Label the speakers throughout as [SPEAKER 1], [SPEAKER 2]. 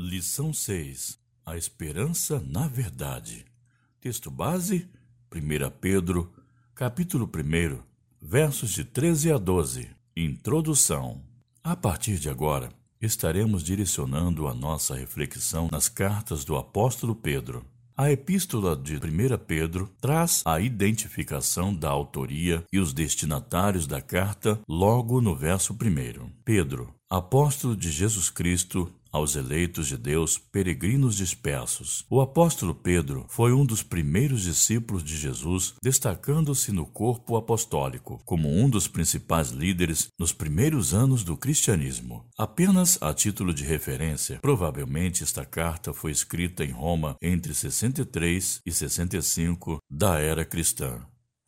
[SPEAKER 1] Lição 6: A esperança na verdade. Texto base: 1 Pedro, capítulo 1, versos de 13 a 12. Introdução. A partir de agora, estaremos direcionando a nossa reflexão nas cartas do apóstolo Pedro. A epístola de 1 Pedro traz a identificação da autoria e os destinatários da carta logo no verso 1. Pedro, apóstolo de Jesus Cristo, aos eleitos de Deus, peregrinos dispersos. O apóstolo Pedro foi um dos primeiros discípulos de Jesus, destacando-se no corpo apostólico como um dos principais líderes nos primeiros anos do cristianismo. Apenas a título de referência, provavelmente esta carta foi escrita em Roma entre 63 e 65 da era cristã.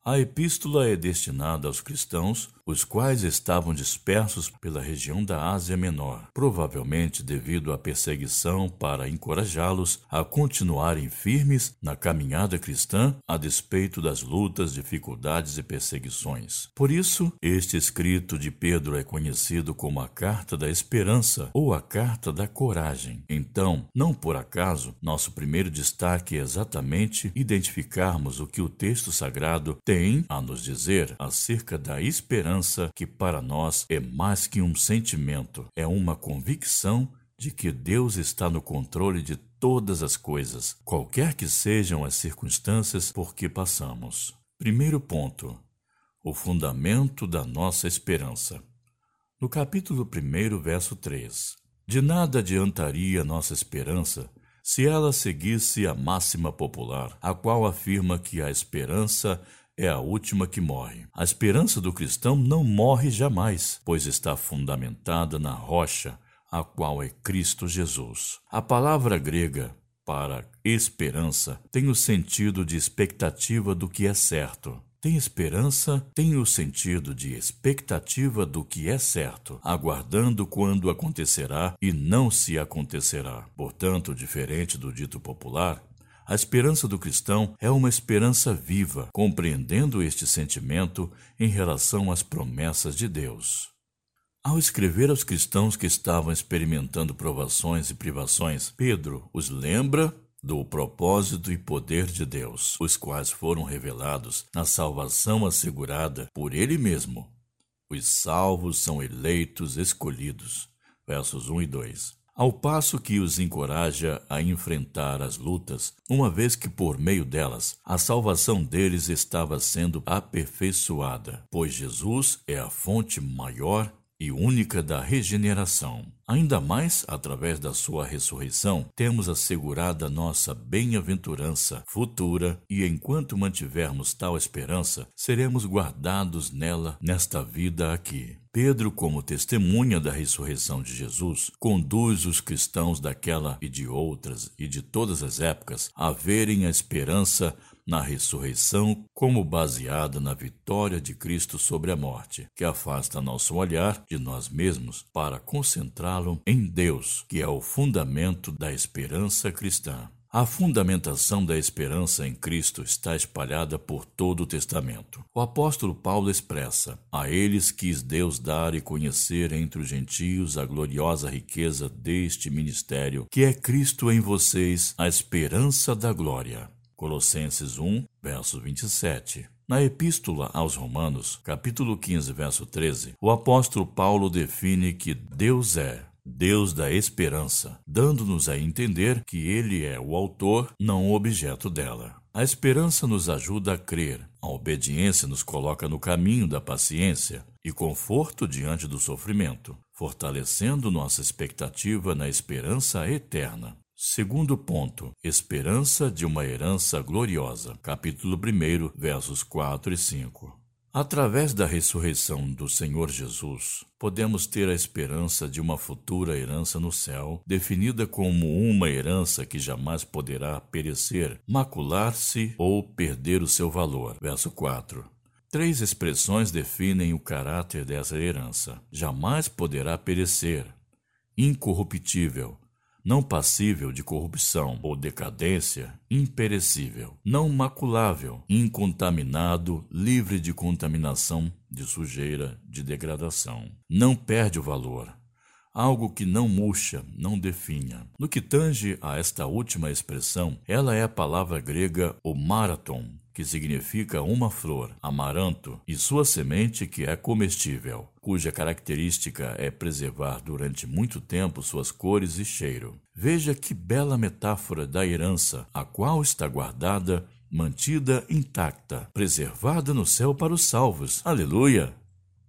[SPEAKER 1] A epístola é destinada aos cristãos, os quais estavam dispersos pela região da Ásia Menor, provavelmente devido à perseguição para encorajá-los a continuarem firmes na caminhada cristã a despeito das lutas, dificuldades e perseguições. Por isso, este escrito de Pedro é conhecido como a Carta da Esperança ou a Carta da Coragem. Então, não por acaso, nosso primeiro destaque é exatamente identificarmos o que o texto sagrado tem a nos dizer acerca da esperança que para nós é mais que um sentimento, é uma convicção de que Deus está no controle de todas as coisas, qualquer que sejam as circunstâncias por que passamos. Primeiro ponto: o fundamento da nossa esperança. No capítulo 1, verso 3. De nada adiantaria nossa esperança se ela seguisse a máxima popular, a qual afirma que a esperança é a última que morre. A esperança do cristão não morre jamais, pois está fundamentada na rocha, a qual é Cristo Jesus. A palavra grega para esperança tem o sentido de expectativa do que é certo. Tem esperança, tem o sentido de expectativa do que é certo, aguardando quando acontecerá e não se acontecerá. Portanto, diferente do dito popular, a esperança do cristão é uma esperança viva, compreendendo este sentimento em relação às promessas de Deus. Ao escrever aos cristãos que estavam experimentando provações e privações, Pedro os lembra do propósito e poder de Deus, os quais foram revelados na salvação assegurada por Ele mesmo. Os salvos são eleitos, escolhidos. Versos 1 e 2 ao passo que os encoraja a enfrentar as lutas, uma vez que por meio delas a salvação deles estava sendo aperfeiçoada, pois Jesus é a fonte maior e única da regeneração. Ainda mais, através da sua ressurreição, temos assegurada nossa bem-aventurança futura e enquanto mantivermos tal esperança, seremos guardados nela nesta vida aqui. Pedro, como testemunha da ressurreição de Jesus, conduz os cristãos daquela e de outras e de todas as épocas a verem a esperança na ressurreição como baseada na vitória de Cristo sobre a morte, que afasta nosso olhar de nós mesmos para concentrá-lo em Deus, que é o fundamento da esperança cristã. A fundamentação da esperança em Cristo está espalhada por todo o Testamento. O apóstolo Paulo expressa: A eles quis Deus dar e conhecer entre os gentios a gloriosa riqueza deste ministério, que é Cristo em vocês, a esperança da glória. Colossenses 1, verso 27. Na Epístola aos Romanos, capítulo 15, verso 13, o apóstolo Paulo define que Deus é Deus da esperança, dando-nos a entender que Ele é o autor, não o objeto dela. A esperança nos ajuda a crer, a obediência nos coloca no caminho da paciência e conforto diante do sofrimento, fortalecendo nossa expectativa na esperança eterna. Segundo ponto, esperança de uma herança gloriosa. Capítulo 1, versos 4 e 5. Através da ressurreição do Senhor Jesus, podemos ter a esperança de uma futura herança no céu, definida como uma herança que jamais poderá perecer, macular-se ou perder o seu valor. Verso 4. Três expressões definem o caráter dessa herança: jamais poderá perecer, incorruptível, não passível de corrupção ou decadência, imperecível, não maculável, incontaminado, livre de contaminação, de sujeira, de degradação. Não perde o valor. algo que não murcha, não definha. No que tange a esta última expressão, ela é a palavra grega o marathon, que significa uma flor, amaranto, e sua semente que é comestível, cuja característica é preservar durante muito tempo suas cores e cheiro. Veja que bela metáfora da herança, a qual está guardada, mantida intacta, preservada no céu para os salvos. Aleluia!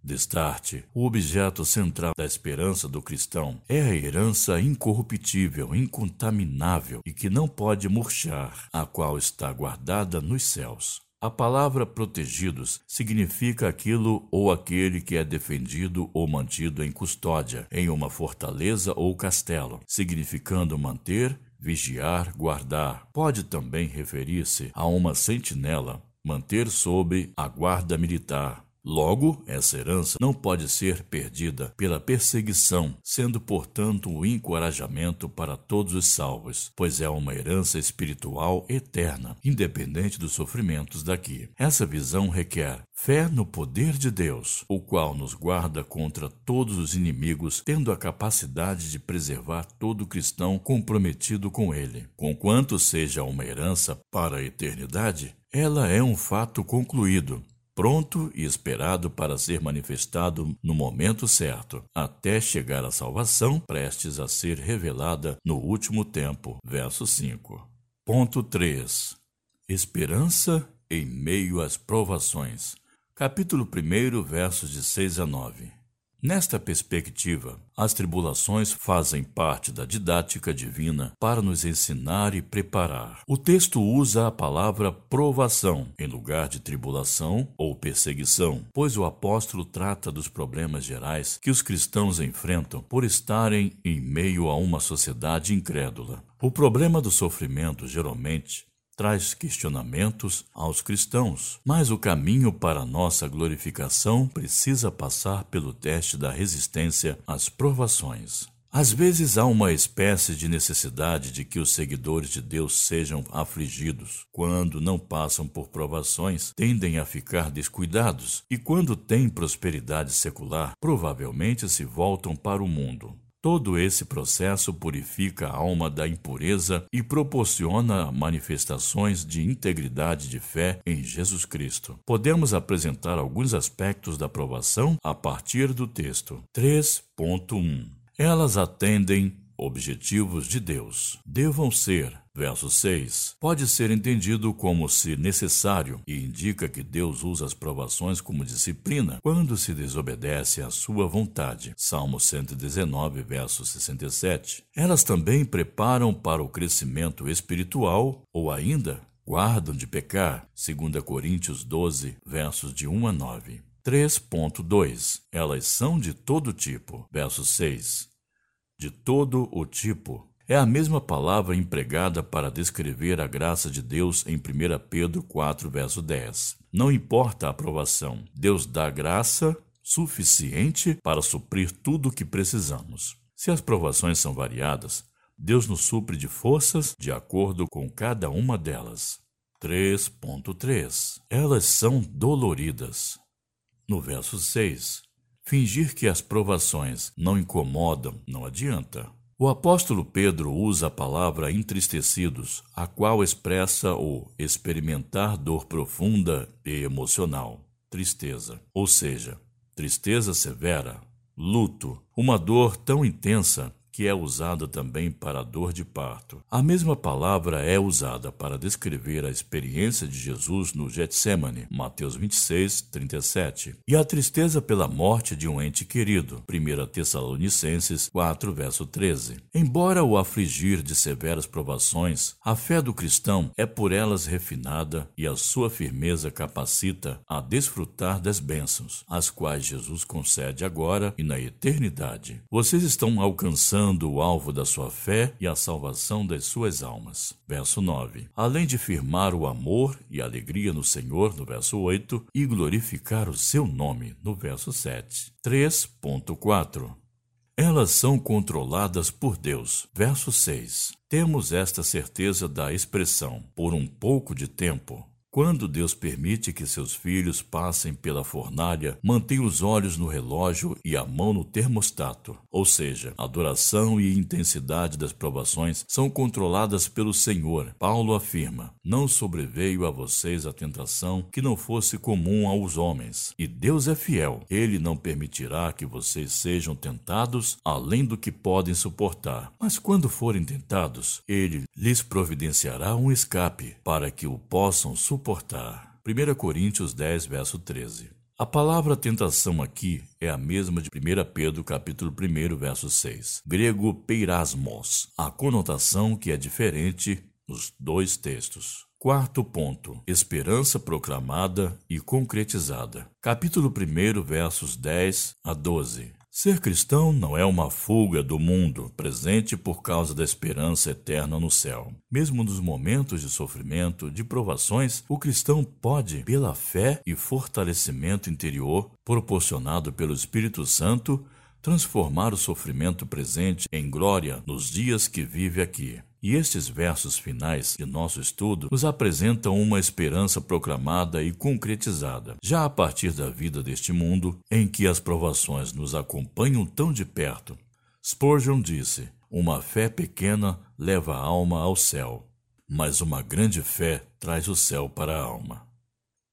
[SPEAKER 1] Destarte, o objeto central da esperança do cristão é a herança incorruptível, incontaminável e que não pode murchar, a qual está guardada nos céus. A palavra protegidos significa aquilo ou aquele que é defendido ou mantido em custódia, em uma fortaleza ou castelo, significando manter, vigiar, guardar. Pode também referir-se a uma sentinela, manter sob a guarda militar, Logo, essa herança não pode ser perdida pela perseguição, sendo, portanto, um encorajamento para todos os salvos, pois é uma herança espiritual eterna, independente dos sofrimentos daqui. Essa visão requer fé no poder de Deus, o qual nos guarda contra todos os inimigos, tendo a capacidade de preservar todo cristão comprometido com ele. Conquanto seja uma herança para a eternidade, ela é um fato concluído, pronto e esperado para ser manifestado no momento certo, até chegar à salvação prestes a ser revelada no último tempo. Verso 5. Ponto 3. Esperança em meio às provações. Capítulo 1, versos de 6 a 9. Nesta perspectiva, as tribulações fazem parte da didática divina para nos ensinar e preparar. O texto usa a palavra provação em lugar de tribulação ou perseguição, pois o apóstolo trata dos problemas gerais que os cristãos enfrentam por estarem em meio a uma sociedade incrédula. O problema do sofrimento geralmente traz questionamentos aos cristãos, mas o caminho para nossa glorificação precisa passar pelo teste da resistência às provações. Às vezes há uma espécie de necessidade de que os seguidores de Deus sejam afligidos. Quando não passam por provações, tendem a ficar descuidados, e quando têm prosperidade secular, provavelmente se voltam para o mundo. Todo esse processo purifica a alma da impureza e proporciona manifestações de integridade de fé em Jesus Cristo. Podemos apresentar alguns aspectos da aprovação a partir do texto. 3.1 Elas atendem objetivos de Deus. Devam ser Verso 6 pode ser entendido como se necessário e indica que Deus usa as provações como disciplina quando se desobedece à sua vontade. Salmo 119, verso 67. Elas também preparam para o crescimento espiritual ou ainda guardam de pecar. 2 Coríntios 12, versos de 1 a 9. 3.2 Elas são de todo tipo. Verso 6. De todo o tipo é a mesma palavra empregada para descrever a graça de Deus em 1 Pedro 4, verso 10. Não importa a aprovação, Deus dá graça suficiente para suprir tudo o que precisamos. Se as provações são variadas, Deus nos supre de forças de acordo com cada uma delas. 3.3 Elas são doloridas. No verso 6, fingir que as provações não incomodam não adianta. O apóstolo Pedro usa a palavra entristecidos, a qual expressa o experimentar dor profunda e emocional, tristeza, ou seja, tristeza severa, luto, uma dor tão intensa que é usada também para a dor de parto. A mesma palavra é usada para descrever a experiência de Jesus no Getsemane, Mateus 26, 37, e a tristeza pela morte de um ente querido, 1 Tessalonicenses 4, verso 13. Embora o afligir de severas provações, a fé do cristão é por elas refinada e a sua firmeza capacita a desfrutar das bênçãos, as quais Jesus concede agora e na eternidade. Vocês estão alcançando alcançando o alvo da sua fé e a salvação das suas almas. Verso 9. Além de firmar o amor e alegria no Senhor, no verso 8, e glorificar o seu nome, no verso 7. 3.4 elas são controladas por Deus. Verso 6. Temos esta certeza da expressão por um pouco de tempo. Quando Deus permite que seus filhos passem pela fornalha, mantém os olhos no relógio e a mão no termostato. Ou seja, a duração e intensidade das provações são controladas pelo Senhor. Paulo afirma: Não sobreveio a vocês a tentação que não fosse comum aos homens. E Deus é fiel. Ele não permitirá que vocês sejam tentados além do que podem suportar. Mas quando forem tentados, ele lhes providenciará um escape para que o possam suportar suportar. 1 Coríntios 10, verso 13. A palavra tentação aqui é a mesma de 1 Pedro capítulo 1, verso 6, grego peirasmos, a conotação que é diferente nos dois textos. Quarto ponto: esperança proclamada e concretizada. Capítulo 1, versos 10 a 12. Ser cristão não é uma fuga do mundo presente por causa da esperança eterna no céu. Mesmo nos momentos de sofrimento, de provações, o cristão pode, pela fé e fortalecimento interior proporcionado pelo Espírito Santo, transformar o sofrimento presente em glória nos dias que vive aqui. E estes versos finais de nosso estudo nos apresentam uma esperança proclamada e concretizada, já a partir da vida deste mundo, em que as provações nos acompanham tão de perto. Spurgeon disse: Uma fé pequena leva a alma ao céu, mas uma grande fé traz o céu para a alma.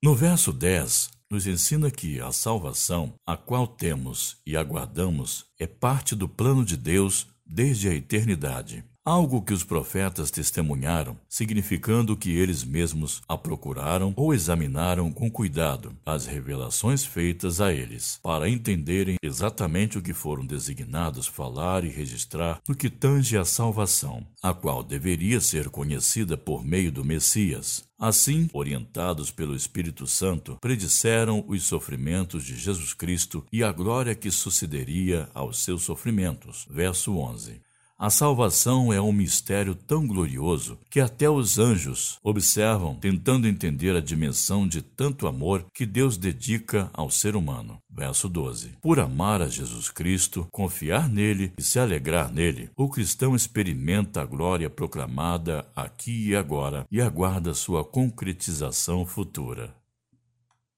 [SPEAKER 1] No verso 10, nos ensina que a salvação, a qual temos e aguardamos, é parte do plano de Deus desde a eternidade algo que os profetas testemunharam, significando que eles mesmos a procuraram ou examinaram com cuidado as revelações feitas a eles, para entenderem exatamente o que foram designados falar e registrar no que tange à salvação, a qual deveria ser conhecida por meio do Messias. Assim, orientados pelo Espírito Santo, predisseram os sofrimentos de Jesus Cristo e a glória que sucederia aos seus sofrimentos. Verso 11. A salvação é um mistério tão glorioso que até os anjos observam, tentando entender a dimensão de tanto amor que Deus dedica ao ser humano. Verso 12. Por amar a Jesus Cristo, confiar nele e se alegrar nele, o cristão experimenta a glória proclamada aqui e agora e aguarda sua concretização futura.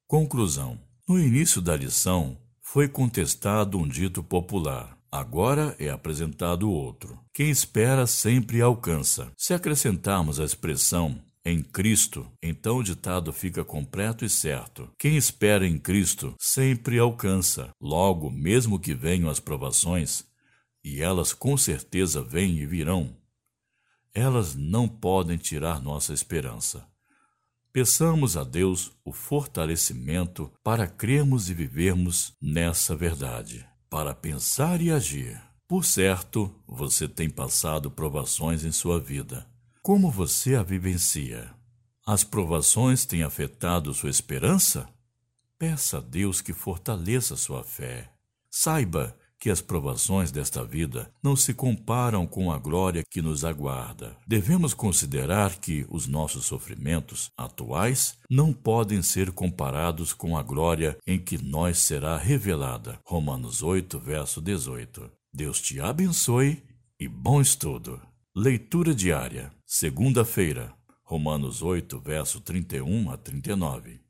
[SPEAKER 1] Conclusão: No início da lição, foi contestado um dito popular. Agora é apresentado outro. Quem espera sempre alcança. Se acrescentarmos a expressão em Cristo, então o ditado fica completo e certo. Quem espera em Cristo sempre alcança. Logo, mesmo que venham as provações, e elas com certeza vêm e virão, elas não podem tirar nossa esperança. Peçamos a Deus o fortalecimento para crermos e vivermos nessa verdade para pensar e agir. Por certo, você tem passado provações em sua vida. Como você a vivencia? As provações têm afetado sua esperança? Peça a Deus que fortaleça sua fé. Saiba que as provações desta vida não se comparam com a glória que nos aguarda. Devemos considerar que os nossos sofrimentos atuais não podem ser comparados com a glória em que nós será revelada. Romanos 8, verso 18. Deus te abençoe e bom estudo. Leitura diária. Segunda-feira. Romanos 8, verso 31 a 39.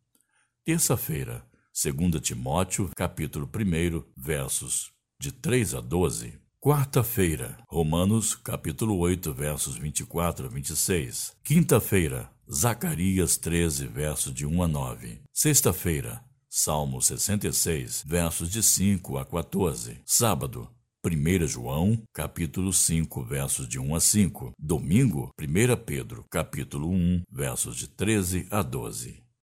[SPEAKER 1] Terça-feira. 2 Timóteo, capítulo 1, versos de 3 a 12. Quarta-feira, Romanos, capítulo 8, versos 24 a 26. Quinta-feira, Zacarias 13, versos de 1 a 9. Sexta-feira, Salmo 66, versos de 5 a 14. Sábado, 1 João, capítulo 5, versos de 1 a 5. Domingo, 1 Pedro, capítulo 1, versos de 13 a 12.